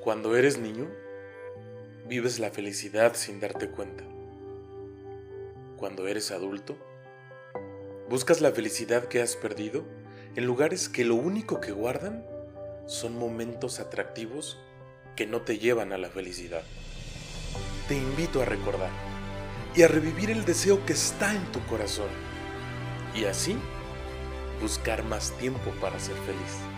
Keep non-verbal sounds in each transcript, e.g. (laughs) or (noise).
Cuando eres niño, vives la felicidad sin darte cuenta. Cuando eres adulto, buscas la felicidad que has perdido en lugares que lo único que guardan son momentos atractivos que no te llevan a la felicidad. Te invito a recordar y a revivir el deseo que está en tu corazón y así buscar más tiempo para ser feliz.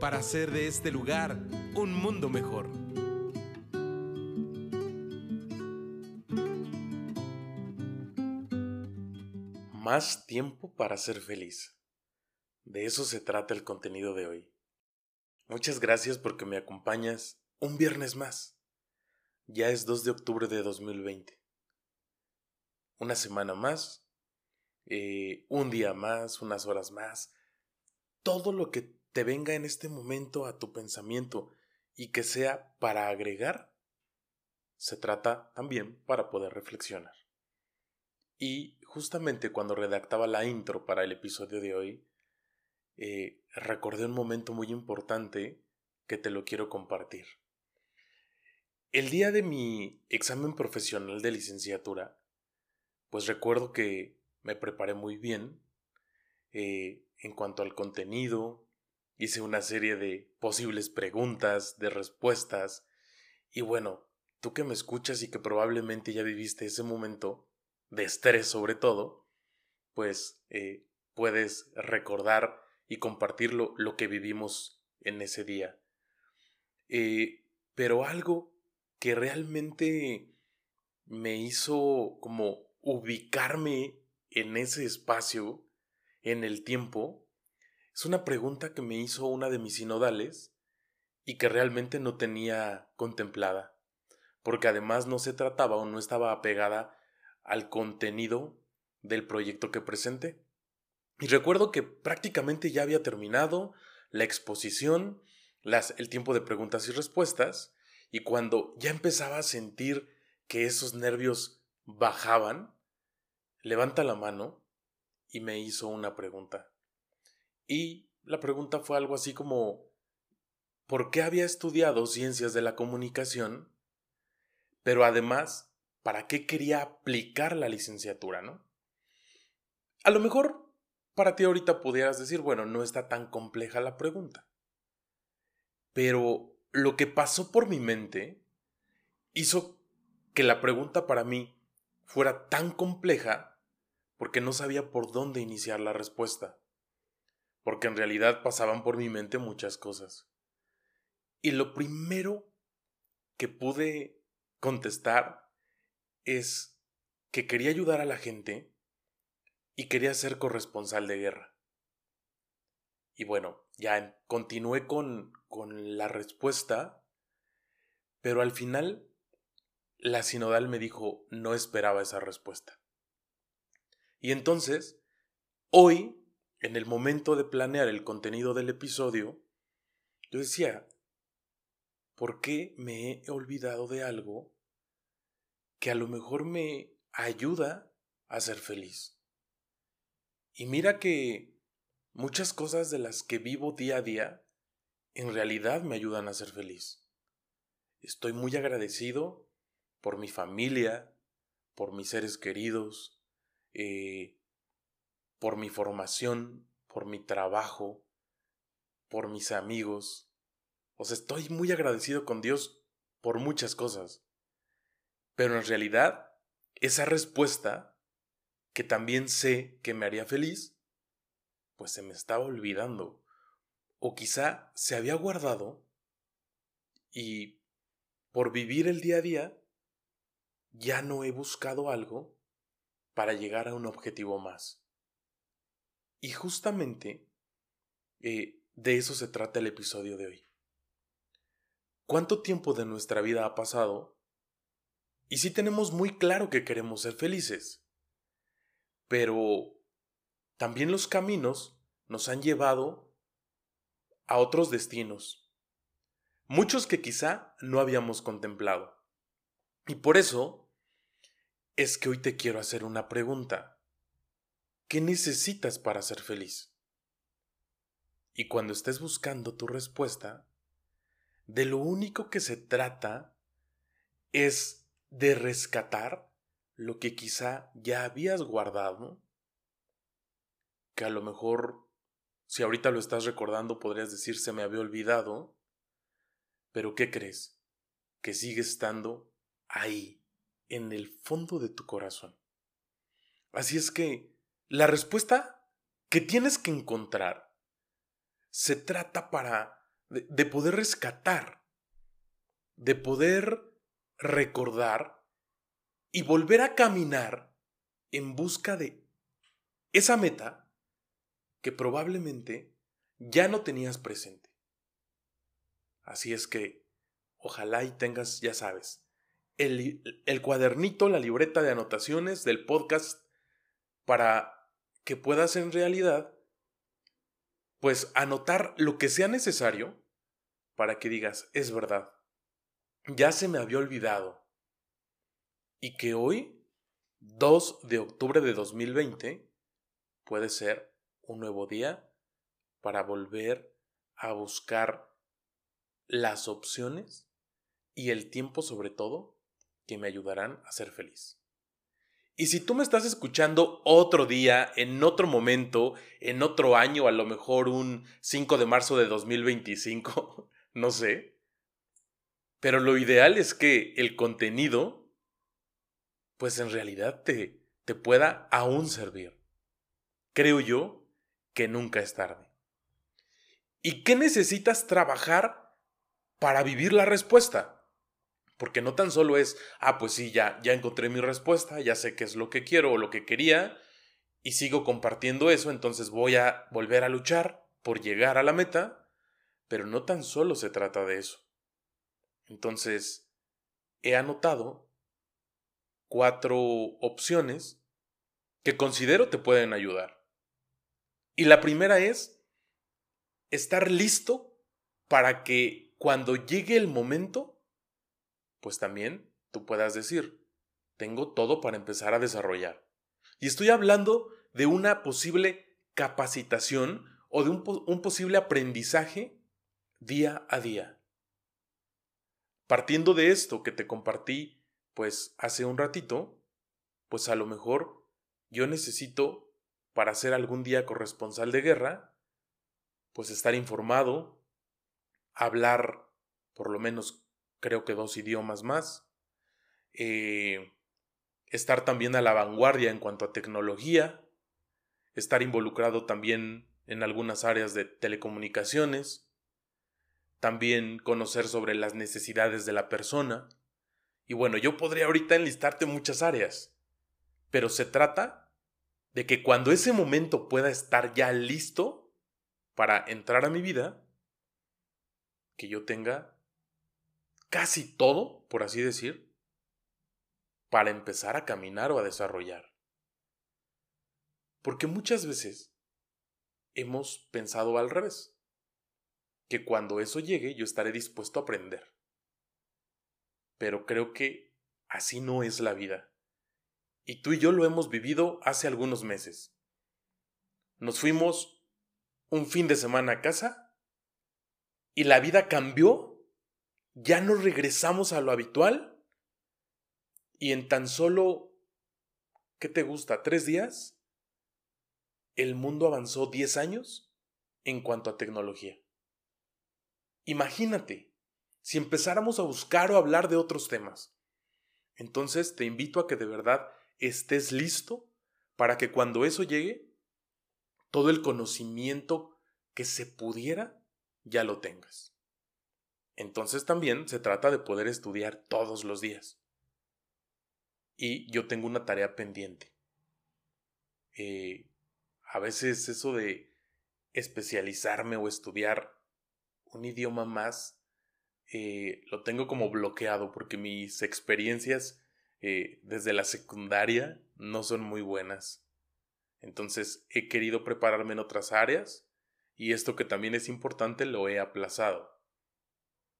para hacer de este lugar un mundo mejor. Más tiempo para ser feliz. De eso se trata el contenido de hoy. Muchas gracias porque me acompañas un viernes más. Ya es 2 de octubre de 2020. Una semana más, eh, un día más, unas horas más. Todo lo que te venga en este momento a tu pensamiento y que sea para agregar, se trata también para poder reflexionar. Y justamente cuando redactaba la intro para el episodio de hoy, eh, recordé un momento muy importante que te lo quiero compartir. El día de mi examen profesional de licenciatura, pues recuerdo que me preparé muy bien eh, en cuanto al contenido, hice una serie de posibles preguntas, de respuestas, y bueno, tú que me escuchas y que probablemente ya viviste ese momento, de estrés sobre todo, pues eh, puedes recordar y compartir lo, que vivimos en ese día. Eh, pero algo que realmente me hizo como ubicarme en ese espacio, en el tiempo, es una pregunta que me hizo una de mis sinodales y que realmente no tenía contemplada, porque además no se trataba o no estaba apegada al contenido del proyecto que presenté. Y recuerdo que prácticamente ya había terminado la exposición, el tiempo de preguntas y respuestas, y cuando ya empezaba a sentir que esos nervios bajaban, levanta la mano y me hizo una pregunta. Y la pregunta fue algo así como, ¿por qué había estudiado ciencias de la comunicación? Pero además, ¿para qué quería aplicar la licenciatura, no? A lo mejor para ti ahorita pudieras decir, bueno, no está tan compleja la pregunta. Pero lo que pasó por mi mente hizo que la pregunta para mí fuera tan compleja porque no sabía por dónde iniciar la respuesta porque en realidad pasaban por mi mente muchas cosas. Y lo primero que pude contestar es que quería ayudar a la gente y quería ser corresponsal de guerra. Y bueno, ya continué con, con la respuesta, pero al final la sinodal me dijo no esperaba esa respuesta. Y entonces, hoy en el momento de planear el contenido del episodio, yo decía, ¿por qué me he olvidado de algo que a lo mejor me ayuda a ser feliz? Y mira que muchas cosas de las que vivo día a día en realidad me ayudan a ser feliz. Estoy muy agradecido por mi familia, por mis seres queridos, eh, por mi formación, por mi trabajo, por mis amigos. O sea, estoy muy agradecido con Dios por muchas cosas. Pero en realidad, esa respuesta, que también sé que me haría feliz, pues se me estaba olvidando. O quizá se había guardado y por vivir el día a día, ya no he buscado algo para llegar a un objetivo más. Y justamente eh, de eso se trata el episodio de hoy. ¿Cuánto tiempo de nuestra vida ha pasado? Y sí tenemos muy claro que queremos ser felices. Pero también los caminos nos han llevado a otros destinos. Muchos que quizá no habíamos contemplado. Y por eso es que hoy te quiero hacer una pregunta. ¿Qué necesitas para ser feliz? Y cuando estés buscando tu respuesta, de lo único que se trata es de rescatar lo que quizá ya habías guardado, que a lo mejor, si ahorita lo estás recordando, podrías decir se me había olvidado, pero ¿qué crees? Que sigue estando ahí, en el fondo de tu corazón. Así es que la respuesta que tienes que encontrar se trata para de, poder rescatar, de poder recordar y volver a caminar en busca de esa meta que probablemente ya no tenías presente. Así es que ojalá y tengas, ya sabes, el, el, cuadernito, la libreta de anotaciones del podcast para que puedas en realidad, pues anotar lo que sea necesario para que digas, es verdad, ya se me había olvidado. Y que hoy, 2 de octubre de 2020, puede ser un nuevo día para volver a buscar las opciones y el tiempo sobre todo que me ayudarán a ser feliz. Y si tú me estás escuchando otro día, en otro momento, en otro año, a lo mejor un 5 de marzo de 2025, (laughs) no sé. Pero lo ideal es que el contenido, pues en realidad te, te pueda aún servir. Creo yo que nunca es tarde. ¿Y qué necesitas trabajar para vivir la respuesta? Porque no tan solo es, ah, pues sí, ya, ya encontré mi respuesta, ya sé qué es lo que quiero o lo que quería, y sigo compartiendo eso, entonces voy a volver a luchar por llegar a la meta, pero no tan solo se trata de eso. Entonces, he anotado cuatro opciones que considero te pueden ayudar. Y la primera es estar listo para que cuando llegue el momento, pues también tú puedas decir, tengo todo para empezar a desarrollar. Y estoy hablando de una posible capacitación o de un, un posible aprendizaje día a día. Partiendo de esto que te compartí, pues hace un ratito, pues a lo mejor yo necesito, para ser algún día corresponsal de guerra, pues estar informado, hablar por lo menos creo que dos idiomas más, eh, estar también a la vanguardia en cuanto a tecnología, estar involucrado también en algunas áreas de telecomunicaciones, también conocer sobre las necesidades de la persona. Y bueno, yo podría ahorita enlistarte muchas áreas, pero se trata de que cuando ese momento pueda estar ya listo para entrar a mi vida, que yo tenga casi todo, por así decir, para empezar a caminar o a desarrollar. Porque muchas veces hemos pensado al revés que cuando eso llegue yo estaré dispuesto a aprender. Pero creo que así no es la vida. Y tú y yo lo hemos vivido hace algunos meses. Nos fuimos un fin de semana a casa y la vida cambió. Ya no regresamos a lo habitual. Y en tan solo, ¿qué te gusta? ¿Tres días? El mundo avanzó diez años en cuanto a tecnología. Imagínate, si empezáramos a buscar o hablar de otros temas. Entonces te invito a que de verdad estés listo para que cuando eso llegue, todo el conocimiento que se pudiera, ya lo tengas. Entonces también se trata de poder estudiar todos los días. Y yo tengo una tarea pendiente. Eh, a veces eso de especializarme o estudiar un idioma más eh, lo tengo como bloqueado porque mis experiencias eh, desde la secundaria no son muy buenas. Entonces he querido prepararme en otras áreas y esto que también es importante lo he aplazado.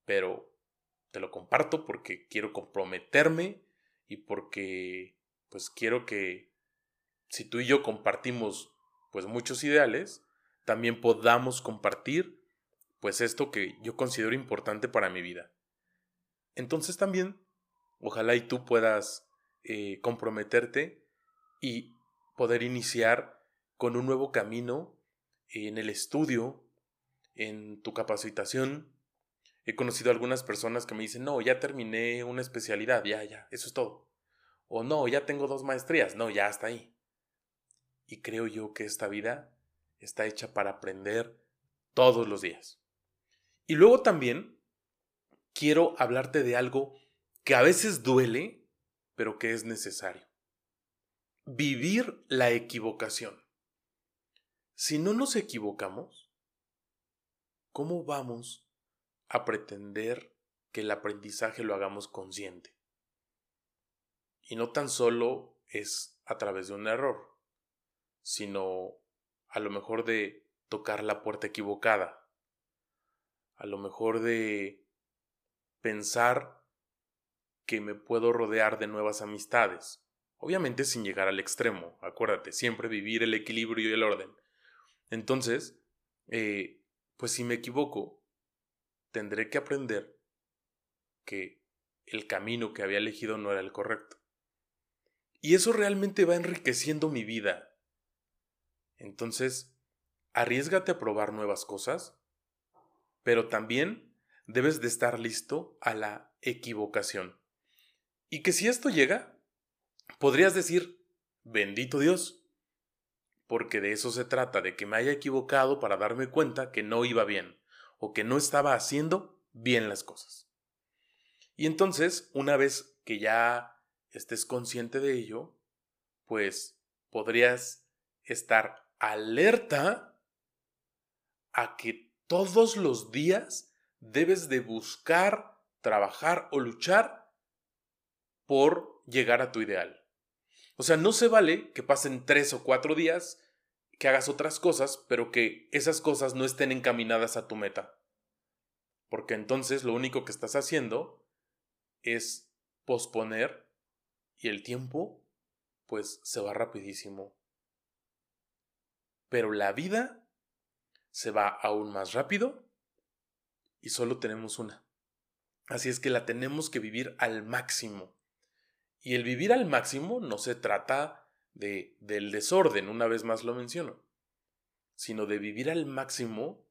Pero te lo comparto porque quiero comprometerme y porque pues quiero que si tú y yo compartimos pues muchos ideales, también podamos compartir pues esto que yo considero importante para mi vida. Entonces también, ojalá y tú puedas eh, comprometerte y poder iniciar con un nuevo camino en el estudio, en tu capacitación. He conocido algunas personas que me dicen, no, ya terminé una especialidad, ya, ya, eso es todo. O no, ya tengo dos maestrías, no, ya hasta ahí. Y creo yo que esta vida está hecha para aprender todos los días. Y luego también quiero hablarte de algo que a veces duele, pero que es necesario. Vivir la equivocación. Si no nos equivocamos, ¿cómo vamos a pretender que el aprendizaje lo hagamos consciente? Y no tan solo es a través de un error, sino a lo mejor de tocar la puerta equivocada, a lo mejor de pensar que me puedo rodear de nuevas amistades, obviamente sin llegar al extremo, acuérdate, siempre vivir el equilibrio y el orden. Entonces, eh, pues si me equivoco, tendré que aprender que el camino que había elegido no era el correcto. Y eso realmente va enriqueciendo mi vida. Entonces, arriesgate a probar nuevas cosas, pero también debes de estar listo a la equivocación. Y que si esto llega, podrías decir, bendito Dios, porque de eso se trata, de que me haya equivocado para darme cuenta que no iba bien o que no estaba haciendo bien las cosas. Y entonces, una vez que ya estés consciente de ello, pues podrías estar alerta a que todos los días debes de buscar, trabajar o luchar por llegar a tu ideal. O sea, no se vale que pasen tres o cuatro días, que hagas otras cosas, pero que esas cosas no estén encaminadas a tu meta. Porque entonces lo único que estás haciendo es posponer y el tiempo, pues se va rapidísimo. Pero la vida se va aún más rápido y solo tenemos una. Así es que la tenemos que vivir al máximo. Y el vivir al máximo no se trata de del desorden, una vez más lo menciono, sino de vivir al máximo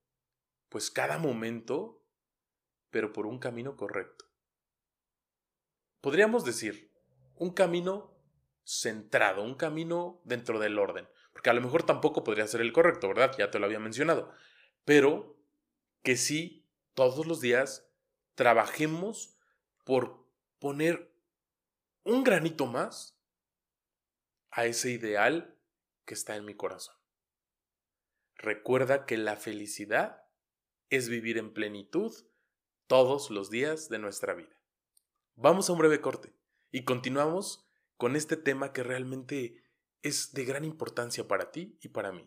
pues cada momento, pero por un camino correcto. Podríamos decir, un camino centrado, un camino dentro del orden. Porque a lo mejor tampoco podría ser el correcto, ¿verdad? Ya te lo había mencionado. Pero que sí, todos los días trabajemos por poner un granito más a ese ideal que está en mi corazón. Recuerda que la felicidad es vivir en plenitud todos los días de nuestra vida. Vamos a un breve corte. Y continuamos con este tema que realmente es de gran importancia para ti y para mí.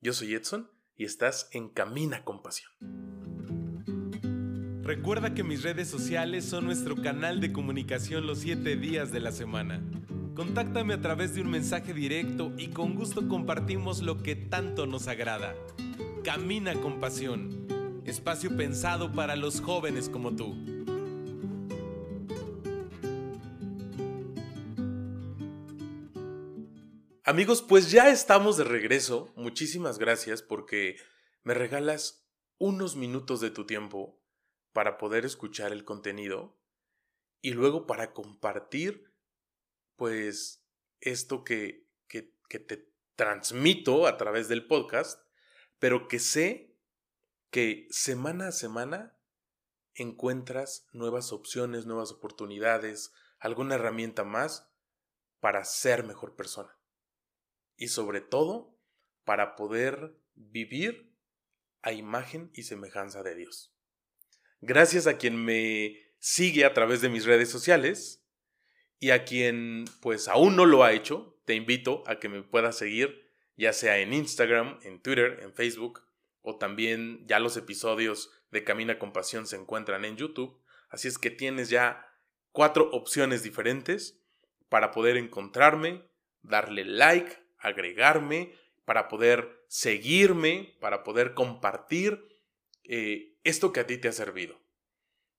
Yo soy Edson y estás en Camina con Pasión. Recuerda que mis redes sociales son nuestro canal de comunicación los 7 días de la semana. Contáctame a través de un mensaje directo y con gusto compartimos lo que tanto nos agrada. Camina con Pasión, espacio pensado para los jóvenes como tú. Amigos, pues ya estamos de regreso. Muchísimas gracias porque me regalas unos minutos de tu tiempo para poder escuchar el contenido y luego para compartir pues esto que, que, que te transmito a través del podcast, pero que sé que semana a semana encuentras nuevas opciones, nuevas oportunidades, alguna herramienta más para ser mejor persona y sobre todo para poder vivir a imagen y semejanza de Dios. Gracias a quien me sigue a través de mis redes sociales y a quien pues aún no lo ha hecho, te invito a que me puedas seguir ya sea en Instagram, en Twitter, en Facebook o también ya los episodios de Camina con Pasión se encuentran en YouTube. Así es que tienes ya cuatro opciones diferentes para poder encontrarme, darle like, agregarme, para poder seguirme, para poder compartir eh, esto que a ti te ha servido.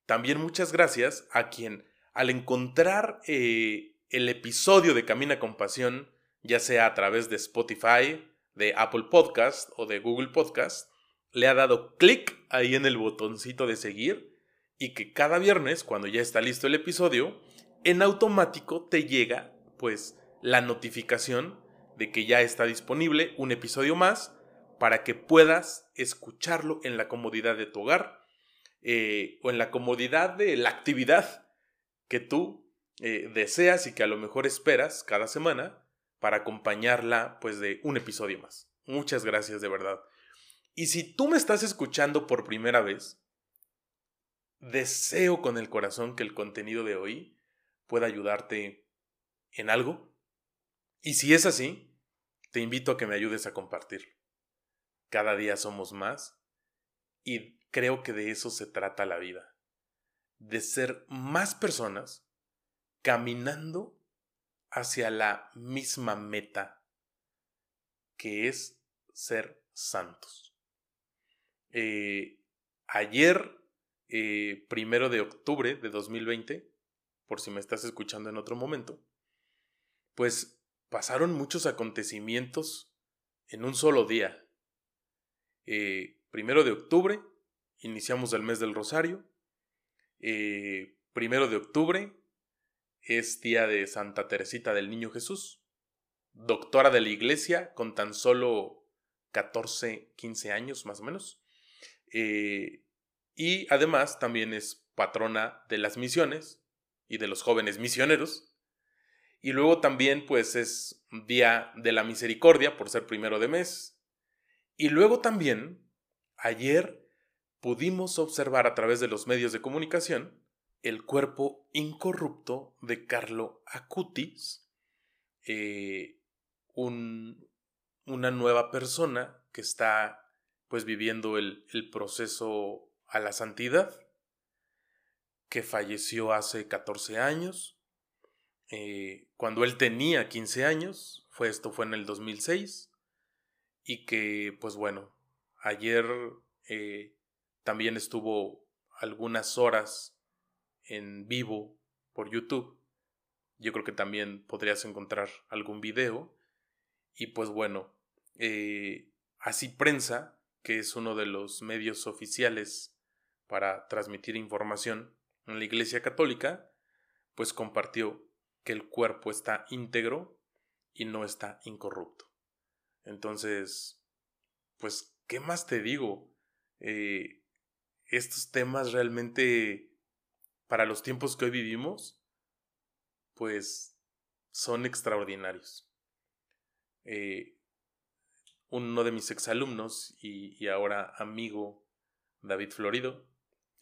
También muchas gracias a quien al encontrar eh, el episodio de Camina con Pasión, ya sea a través de Spotify, de Apple Podcast o de Google Podcast, le ha dado clic ahí en el botoncito de seguir y que cada viernes, cuando ya está listo el episodio, en automático te llega pues la notificación de que ya está disponible un episodio más para que puedas escucharlo en la comodidad de tu hogar eh, o en la comodidad de la actividad que tú eh, deseas y que a lo mejor esperas cada semana para acompañarla pues de un episodio más. Muchas gracias de verdad. Y si tú me estás escuchando por primera vez, deseo con el corazón que el contenido de hoy pueda ayudarte en algo. Y si es así, te invito a que me ayudes a compartir. Cada día somos más y creo que de eso se trata la vida. De ser más personas caminando hacia la misma meta, que es ser santos. Eh, ayer, eh, primero de octubre de 2020, por si me estás escuchando en otro momento, pues pasaron muchos acontecimientos en un solo día. Eh, primero de octubre, iniciamos el mes del Rosario. Primero de octubre, es día de Santa Teresita del Niño Jesús, doctora de la iglesia con tan solo 14, 15 años más o menos. Eh, y además también es patrona de las misiones y de los jóvenes misioneros. Y luego también pues es día de la misericordia por ser primero de mes. Y luego también, ayer pudimos observar a través de los medios de comunicación el cuerpo incorrupto de Carlo Acutis, eh, una nueva persona que está pues viviendo el, proceso a la santidad, que falleció hace 14 años, eh, cuando él tenía 15 años, fue, esto fue en el 2006, y que pues bueno, ayer eh, también estuvo algunas horas en vivo por YouTube. Yo creo que también podrías encontrar algún video. Y pues bueno, eh, así prensa, que es uno de los medios oficiales para transmitir información en la Iglesia Católica, pues compartió que el cuerpo está íntegro y no está incorrupto. Entonces, pues, ¿qué más te digo? Eh, estos temas realmente para los tiempos que hoy vivimos, pues son extraordinarios. Eh, uno de mis exalumnos y, y, ahora amigo, David Florido,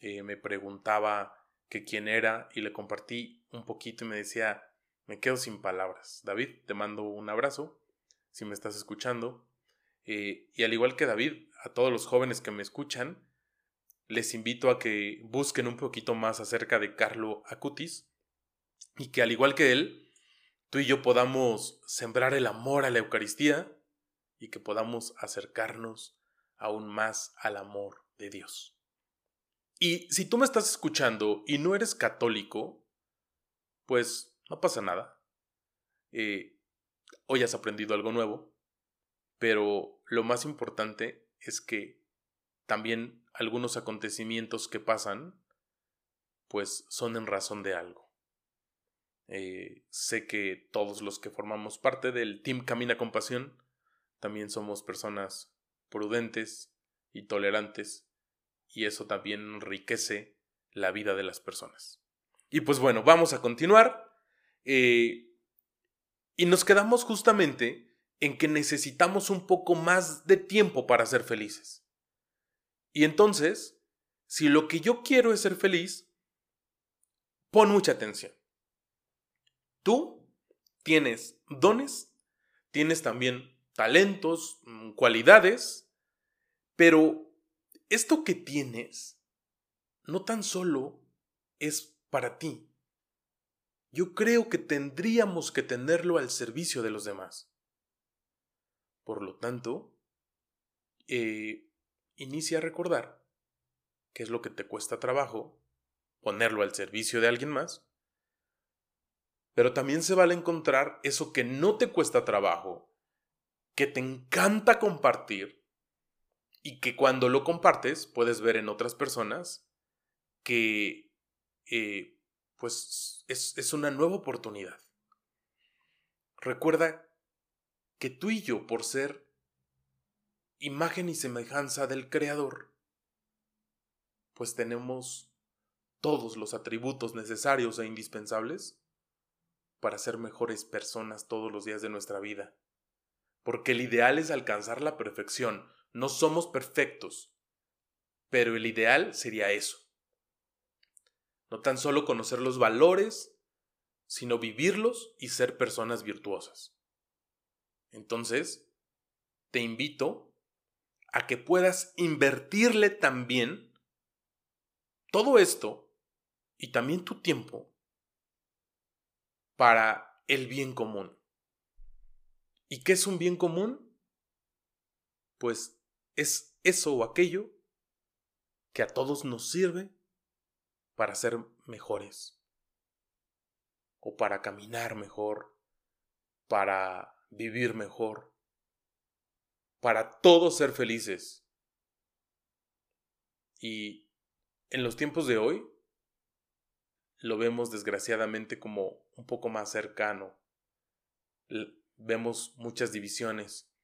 eh, me preguntaba que quién era y le compartí un poquito y me decía, me quedo sin palabras. David, te mando un abrazo, si me estás escuchando. Eh, y al igual que David, a todos los jóvenes que me escuchan, les invito a que busquen un poquito más acerca de Carlo Acutis y que al igual que él, tú y yo podamos sembrar el amor a la Eucaristía y que podamos acercarnos aún más al amor de Dios. Y si tú me estás escuchando y no eres católico, pues no pasa nada. Eh, hoy has aprendido algo nuevo, pero lo más importante es que también algunos acontecimientos que pasan, pues son en razón de algo. Eh, sé que todos los que formamos parte del Team Camina con Pasión también somos personas prudentes y tolerantes y eso también enriquece la vida de las personas. Y pues bueno, vamos a continuar. Eh, y nos quedamos justamente en que necesitamos un poco más de tiempo para ser felices. Y entonces, si lo que yo quiero es ser feliz, pon mucha atención. Tú tienes dones, tienes también talentos, mm, cualidades, pero esto que tienes no tan solo es para ti. Yo creo que tendríamos que tenerlo al servicio de los demás. Por lo tanto, eh, inicia a recordar qué es lo que te cuesta trabajo, ponerlo al servicio de alguien más, pero también se vale encontrar eso que no te cuesta trabajo, que te encanta compartir y que cuando lo compartes puedes ver en otras personas que eh, pues es, es una nueva oportunidad. Recuerda que tú y yo, por ser imagen y semejanza del Creador, pues tenemos todos los atributos necesarios e indispensables para ser mejores personas todos los días de nuestra vida. Porque el ideal es alcanzar la perfección. No somos perfectos, pero el ideal sería eso. No tan solo conocer los valores, sino vivirlos y ser personas virtuosas. Entonces, te invito a que puedas invertirle también todo esto y también tu tiempo para el bien común. ¿Y qué es un bien común? Pues es eso o aquello que a todos nos sirve para ser mejores o para caminar mejor, para vivir mejor, para todos ser felices. Y en los tiempos de hoy lo vemos desgraciadamente como un poco más cercano. Vemos muchas divisiones,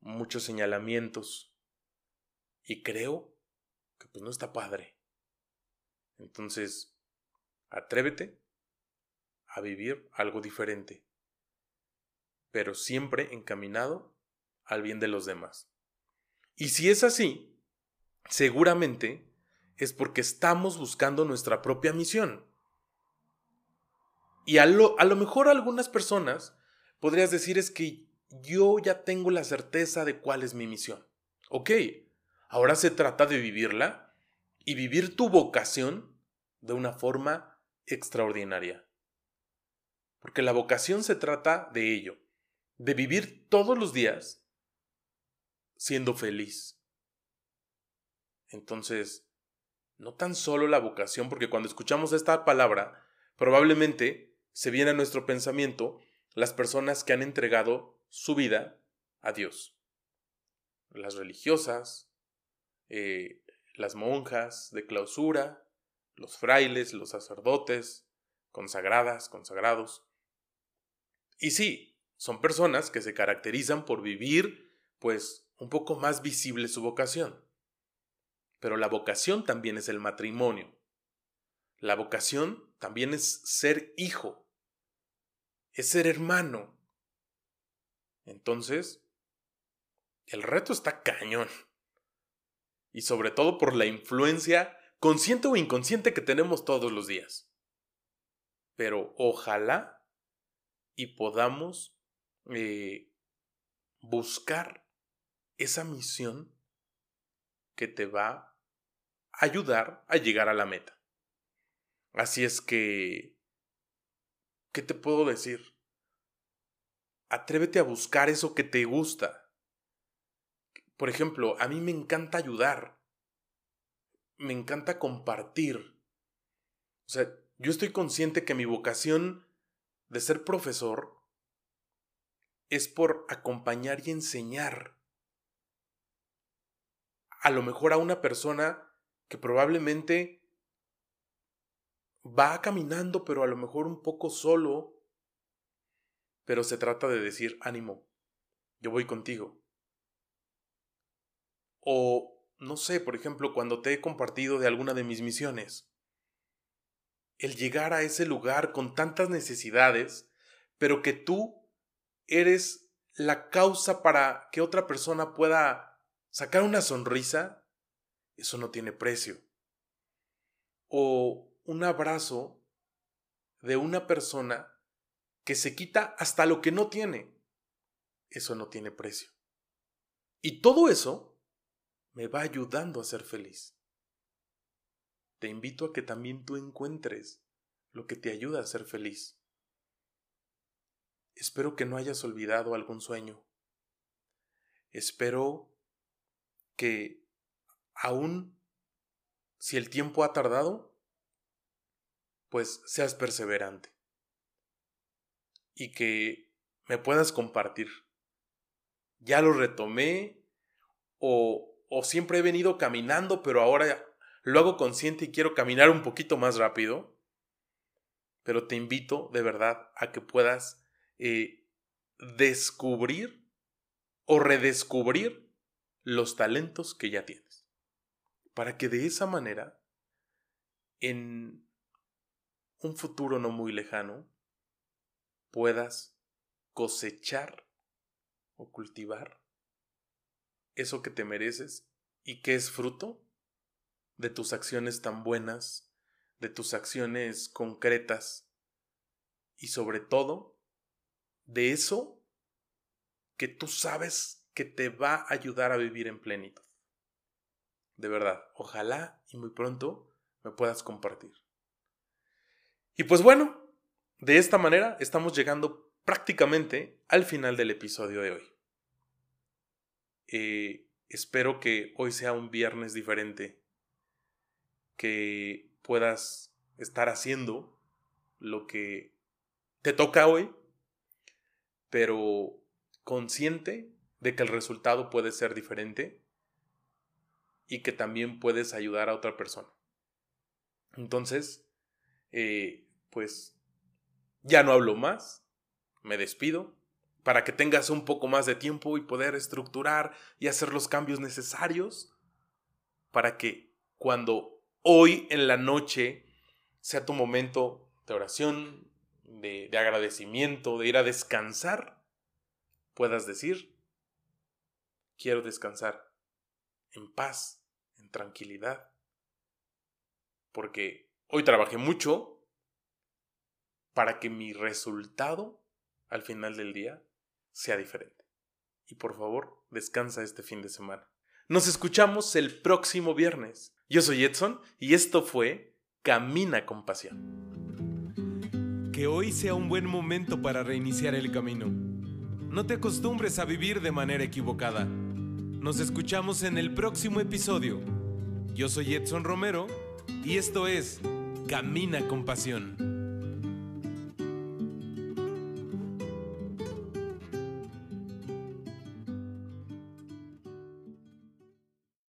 muchos señalamientos y creo que pues no está padre. Entonces, atrévete a vivir algo diferente, pero siempre encaminado al bien de los demás. Y si es así, seguramente es porque estamos buscando nuestra propia misión. Y a lo, a lo mejor algunas personas podrías decir es que yo ya tengo la certeza de cuál es mi misión. Ok, ahora se trata de vivirla y vivir tu vocación de una forma extraordinaria. Porque la vocación se trata de ello, de vivir todos los días siendo feliz. Entonces, no tan solo la vocación, porque cuando escuchamos esta palabra, probablemente se viene a nuestro pensamiento las personas que han entregado su vida a Dios. Las religiosas, eh, las monjas de clausura, los frailes, los sacerdotes, consagradas, consagrados. Y sí, son personas que se caracterizan por vivir, pues, un poco más visible su vocación. Pero la vocación también es el matrimonio. La vocación también es ser hijo. Es ser hermano. Entonces, el reto está cañón. Y sobre todo por la influencia consciente o inconsciente que tenemos todos los días. Pero ojalá y podamos eh, buscar esa misión que te va ayudar a llegar a la meta. Así es que, ¿qué te puedo decir? Atrévete a buscar eso que te gusta. Por ejemplo, a mí me encanta ayudar. Me encanta compartir. O sea, yo estoy consciente que mi vocación de ser profesor es por acompañar y enseñar. A lo mejor a una persona que probablemente va caminando, pero a lo mejor un poco solo, pero se trata de decir, ánimo, yo voy contigo. O, no sé, por ejemplo, cuando te he compartido de alguna de mis misiones, el llegar a ese lugar con tantas necesidades, pero que tú eres la causa para que otra persona pueda sacar una sonrisa, eso no tiene precio. O un abrazo de una persona que se quita hasta lo que no tiene, eso no tiene precio. Y todo eso me va ayudando a ser feliz. Te invito a que también tú encuentres lo que te ayuda a ser feliz. Espero que no hayas olvidado algún sueño. Espero que aún si el tiempo ha tardado, pues seas perseverante y que me puedas compartir. Ya lo retomé o, o siempre he venido caminando, pero ahora lo hago consciente y quiero caminar un poquito más rápido. Pero te invito de verdad a que puedas eh, descubrir o redescubrir los talentos que ya tienes. Para que de esa manera, en un futuro no muy lejano, puedas cosechar o cultivar eso que te mereces y que es fruto de tus acciones tan buenas, de tus acciones concretas y sobre todo de eso que tú sabes que te va a ayudar a vivir en plenitud. De verdad, ojalá y muy pronto me puedas compartir. Y pues bueno, de esta manera estamos llegando prácticamente al final del episodio de hoy. Eh, espero que hoy sea un viernes diferente, que puedas estar haciendo lo que te toca hoy pero consciente de que el resultado puede ser diferente y que también puedes ayudar a otra persona. Entonces, eh, pues ya no hablo más, me despido para que tengas un poco más de tiempo y poder estructurar y hacer los cambios necesarios para que cuando hoy en la noche sea tu momento de oración, de, agradecimiento, de ir a descansar, puedas decir, quiero descansar en paz, en tranquilidad, porque hoy trabajé mucho para que mi resultado al final del día sea diferente. Y por favor, descansa este fin de semana. Nos escuchamos el próximo viernes. Yo soy Edson y esto fue Camina con Pasión que hoy sea un buen momento para reiniciar el camino. No te acostumbres a vivir de manera equivocada. Nos escuchamos en el próximo episodio. Yo soy Edson Romero y esto es Camina con Pasión.